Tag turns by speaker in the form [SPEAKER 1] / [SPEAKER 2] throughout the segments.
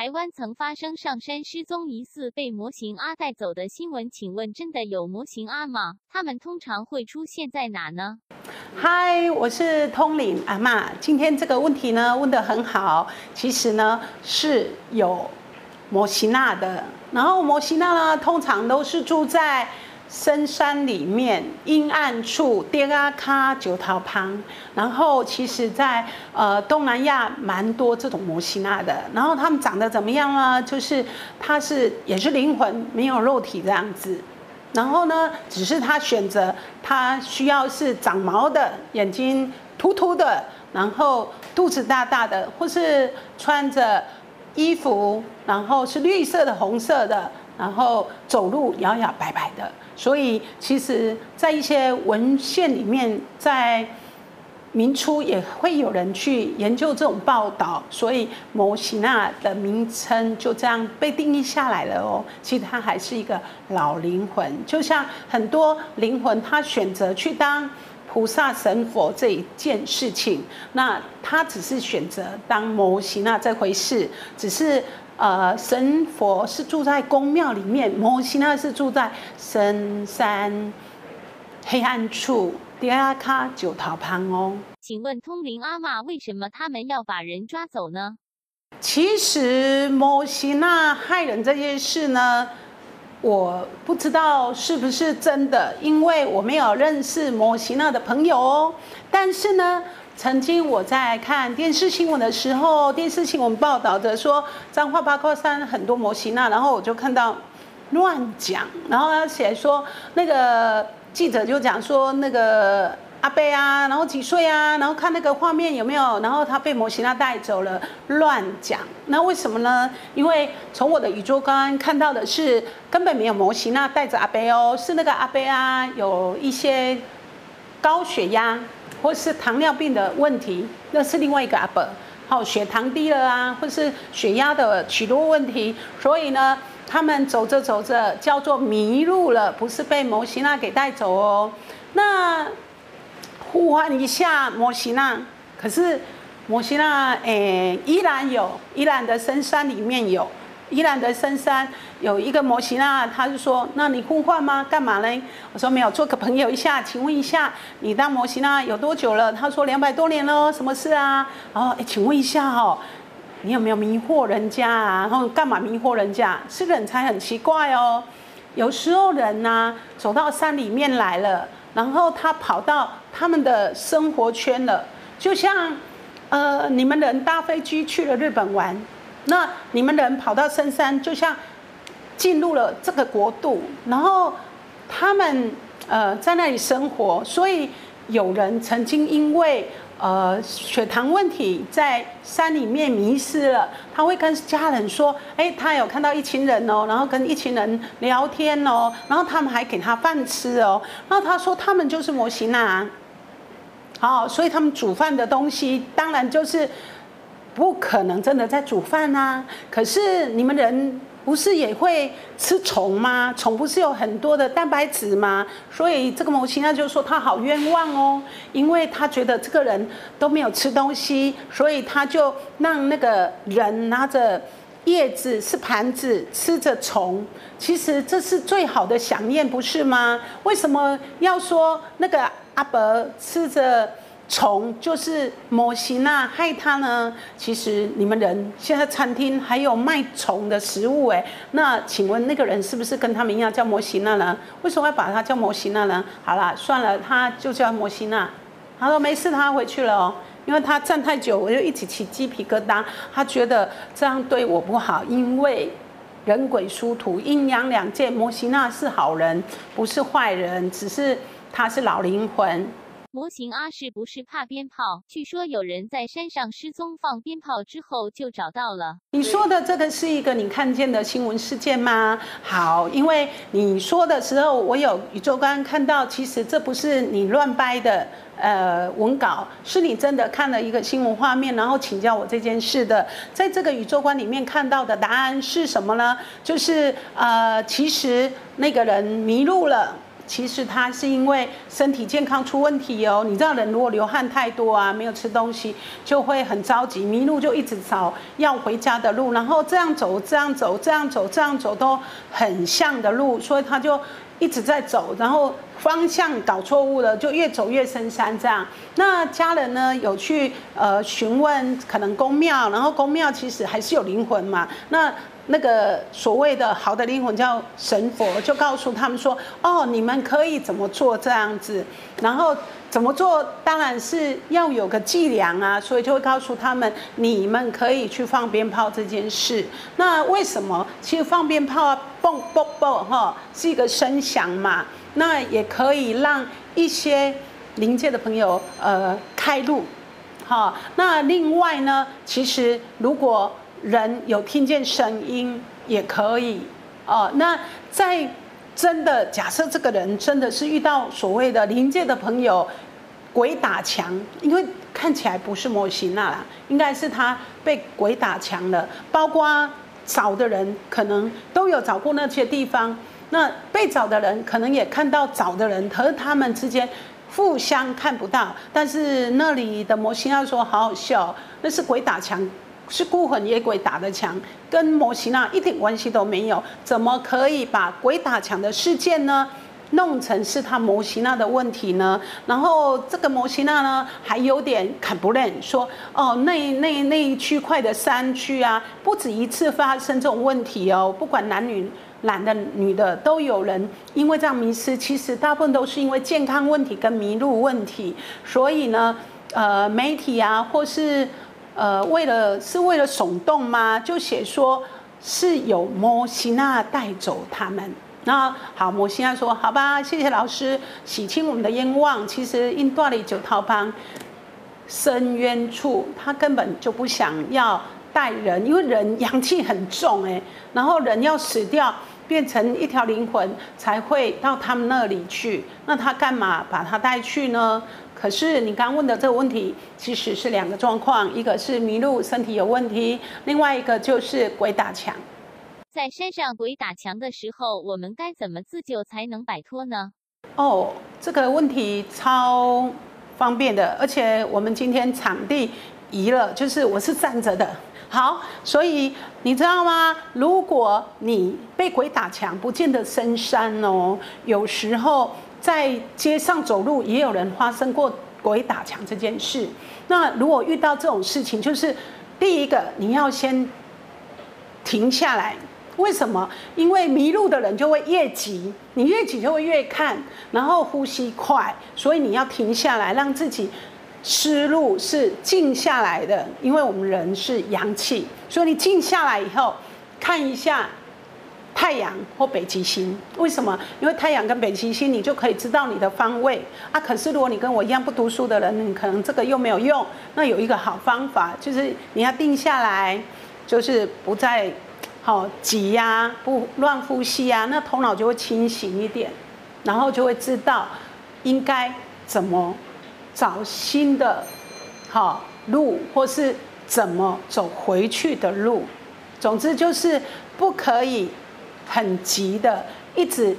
[SPEAKER 1] 台湾曾发生上山失踪、疑似被模型阿带走的新闻，请问真的有模型阿吗？他们通常会出现在哪呢？
[SPEAKER 2] 嗨，我是通灵阿妈。今天这个问题呢问得很好，其实呢是有摩西娜的。然后摩西娜呢通常都是住在深山里面阴暗处，跌阿卡九桃旁。然后其实，在呃东南亚蛮多这种摩西娜的。然后他们长得怎么样呢？就是它是也是灵魂，没有肉体这样子。然后呢，只是他选择他需要是长毛的，眼睛凸凸的，然后肚子大大的，或是穿着衣服，然后是绿色的、红色的，然后走路摇摇摆摆的。所以，其实，在一些文献里面，在明初也会有人去研究这种报道，所以摩西娜的名称就这样被定义下来了哦。其实它还是一个老灵魂，就像很多灵魂，他选择去当菩萨神佛这一件事情，那他只是选择当摩西娜这回事，只是呃神佛是住在宫庙里面，摩西娜是住在深山黑暗处。第二卡九桃旁哦，
[SPEAKER 1] 请问通灵阿玛为什么他们要把人抓走呢？
[SPEAKER 2] 其实摩西娜害人这件事呢，我不知道是不是真的，因为我没有认识摩西娜的朋友哦。但是呢，曾经我在看电视新闻的时候，电视新闻报道着说彰化八卦山很多摩西娜，然后我就看到乱讲，然后他写说那个。记者就讲说那个阿贝啊，然后几岁啊，然后看那个画面有没有，然后他被摩西娜带走了，乱讲。那为什么呢？因为从我的宇宙观看到的是根本没有摩西娜带着阿贝哦，是那个阿贝啊有一些高血压或是糖尿病的问题，那是另外一个阿伯，好血糖低了啊，或是血压的许多问题，所以呢。他们走着走着，叫做迷路了，不是被摩西娜给带走哦。那呼唤一下摩西娜，可是摩西娜诶依然有，依然的深山里面有，依然的深山有一个摩西娜，他就说：那你呼唤吗？干嘛呢？我说没有，做个朋友一下，请问一下，你当摩西娜有多久了？他说两百多年了，什么事啊？然后诶，请问一下哦。你有没有迷惑人家啊？然后干嘛迷惑人家？是人才很奇怪哦。有时候人呢走到山里面来了，然后他跑到他们的生活圈了，就像呃你们人搭飞机去了日本玩，那你们人跑到深山，就像进入了这个国度，然后他们呃在那里生活，所以有人曾经因为。呃，血糖问题在山里面迷失了，他会跟家人说：“哎，他有看到一群人哦，然后跟一群人聊天哦，然后他们还给他饭吃哦。”然后他说：“他们就是模型啊，好，所以他们煮饭的东西当然就是不可能真的在煮饭啊。可是你们人。”不是也会吃虫吗？虫不是有很多的蛋白质吗？所以这个母亲呢就说他好冤枉哦，因为他觉得这个人都没有吃东西，所以他就让那个人拿着叶子是盘子吃着虫。其实这是最好的想念，不是吗？为什么要说那个阿伯吃着？虫就是模型啊，害他呢。其实你们人现在餐厅还有卖虫的食物哎，那请问那个人是不是跟他们一样叫模型娜呢？为什么要把他叫模型娜呢？好了，算了，他就叫模型娜。他说没事，他回去了哦，因为他站太久，我就一起起鸡皮疙瘩。他觉得这样对我不好，因为人鬼殊途，阴阳两界。模型娜是好人，不是坏人，只是他是老灵魂。
[SPEAKER 1] 模型阿是不是怕鞭炮？据说有人在山上失踪，放鞭炮之后就找到了。
[SPEAKER 2] 你说的这个是一个你看见的新闻事件吗？好，因为你说的时候，我有宇宙观看到，其实这不是你乱掰的，呃，文稿是你真的看了一个新闻画面，然后请教我这件事的。在这个宇宙观里面看到的答案是什么呢？就是呃，其实那个人迷路了。其实他是因为身体健康出问题哦。你知道，人如果流汗太多啊，没有吃东西，就会很着急，迷路就一直找要回家的路，然后这样走，这样走，这样走，这样走都很像的路，所以他就一直在走，然后方向搞错误了，就越走越深山这样。那家人呢有去呃询问，可能公庙，然后公庙其实还是有灵魂嘛，那。那个所谓的好的灵魂叫神佛，就告诉他们说：哦，你们可以怎么做这样子，然后怎么做，当然是要有个伎俩啊，所以就会告诉他们，你们可以去放鞭炮这件事。那为什么？其实放鞭炮啊，嘣嘣嘣，哈，是一个声响嘛，那也可以让一些临界的朋友呃开路，好。那另外呢，其实如果人有听见声音也可以哦。那在真的假设这个人真的是遇到所谓的灵界的朋友，鬼打墙，因为看起来不是摩西娜啦，应该是他被鬼打墙了。包括找的人可能都有找过那些地方，那被找的人可能也看到找的人，可是他们之间互相看不到。但是那里的摩西娜说好好笑，那是鬼打墙。是孤魂野鬼打的墙，跟摩西娜一点关系都没有。怎么可以把鬼打墙的事件呢，弄成是他摩西娜的问题呢？然后这个摩西娜呢，还有点看不认，说哦，那那那一区块的山区啊，不止一次发生这种问题哦，不管男女、男的、女的，都有人因为这样迷失。其实大部分都是因为健康问题跟迷路问题。所以呢，呃，媒体啊，或是呃，为了是为了耸动吗？就写说是有摩西娜带走他们。那好，摩西娜说：“好吧，谢谢老师，洗清我们的冤枉。其实因断里九套帮深渊处，他根本就不想要带人，因为人阳气很重哎，然后人要死掉，变成一条灵魂才会到他们那里去。那他干嘛把他带去呢？”可是你刚问的这个问题，其实是两个状况，一个是迷路身体有问题，另外一个就是鬼打墙。
[SPEAKER 1] 在山上鬼打墙的时候，我们该怎么自救才能摆脱呢？
[SPEAKER 2] 哦，这个问题超方便的，而且我们今天场地移了，就是我是站着的。好，所以你知道吗？如果你被鬼打墙，不见得深山哦，有时候。在街上走路，也有人发生过鬼打墙这件事。那如果遇到这种事情，就是第一个你要先停下来。为什么？因为迷路的人就会越急，你越急就会越看，然后呼吸快，所以你要停下来，让自己思路是静下来的。因为我们人是阳气，所以你静下来以后，看一下。太阳或北极星，为什么？因为太阳跟北极星，你就可以知道你的方位啊。可是如果你跟我一样不读书的人，你可能这个又没有用。那有一个好方法，就是你要定下来，就是不再好挤呀，不乱呼吸啊，那头脑就会清醒一点，然后就会知道应该怎么找新的好路，或是怎么走回去的路。总之就是不可以。很急的，一直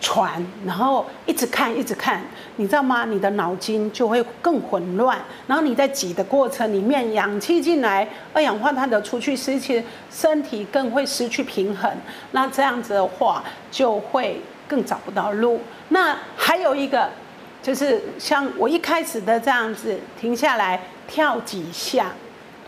[SPEAKER 2] 传，然后一直看，一直看，你知道吗？你的脑筋就会更混乱。然后你在挤的过程里面，氧气进来，二氧化碳的出去，失去身体更会失去平衡。那这样子的话，就会更找不到路。那还有一个，就是像我一开始的这样子，停下来跳几下。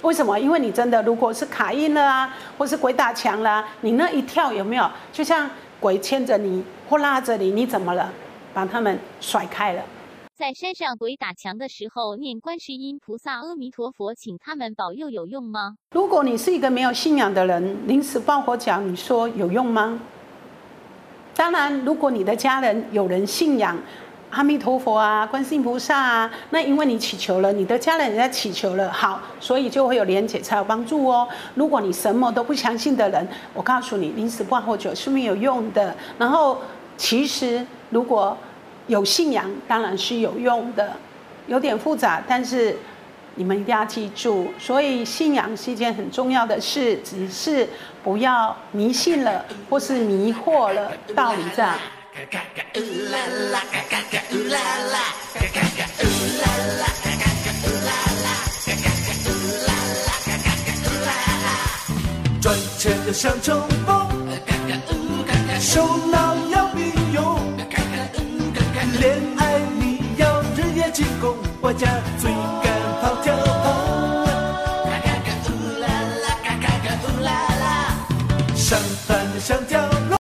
[SPEAKER 2] 为什么？因为你真的，如果是卡印了啊，或是鬼打墙啦，你那一跳有没有？就像鬼牵着你或拉着你，你怎么了？把他们甩开了。
[SPEAKER 1] 在山上鬼打墙的时候，念观世音菩萨、阿弥陀佛，请他们保佑有用吗？
[SPEAKER 2] 如果你是一个没有信仰的人，临时抱佛脚，你说有用吗？当然，如果你的家人有人信仰。阿弥陀佛啊，观世音菩萨啊，那因为你祈求了，你的家人也在祈求了，好，所以就会有连结，才有帮助哦。如果你什么都不相信的人，我告诉你，临时抱佛脚是没有用的。然后，其实如果有信仰，当然是有用的，有点复杂，但是你们一定要记住，所以信仰是一件很重要的事，只是不要迷信了或是迷惑了道理这样。
[SPEAKER 3] 嘎嘎嘎呜啦啦，嘎嘎嘎呜啦啦，嘎嘎嘎呜啦啦，嘎嘎嘎呜啦啦，嘎嘎嘎呜啦啦，嘎嘎嘎呜啦啦。赚钱要像冲锋，嘎嘎呜嘎嘎，手脑要并用，嘎嘎嘎呜嘎嘎，恋爱你要日夜进攻，我家最敢跑跳碰，嘎嘎嘎呜啦啦，嘎嘎嘎呜啦啦。上班的像条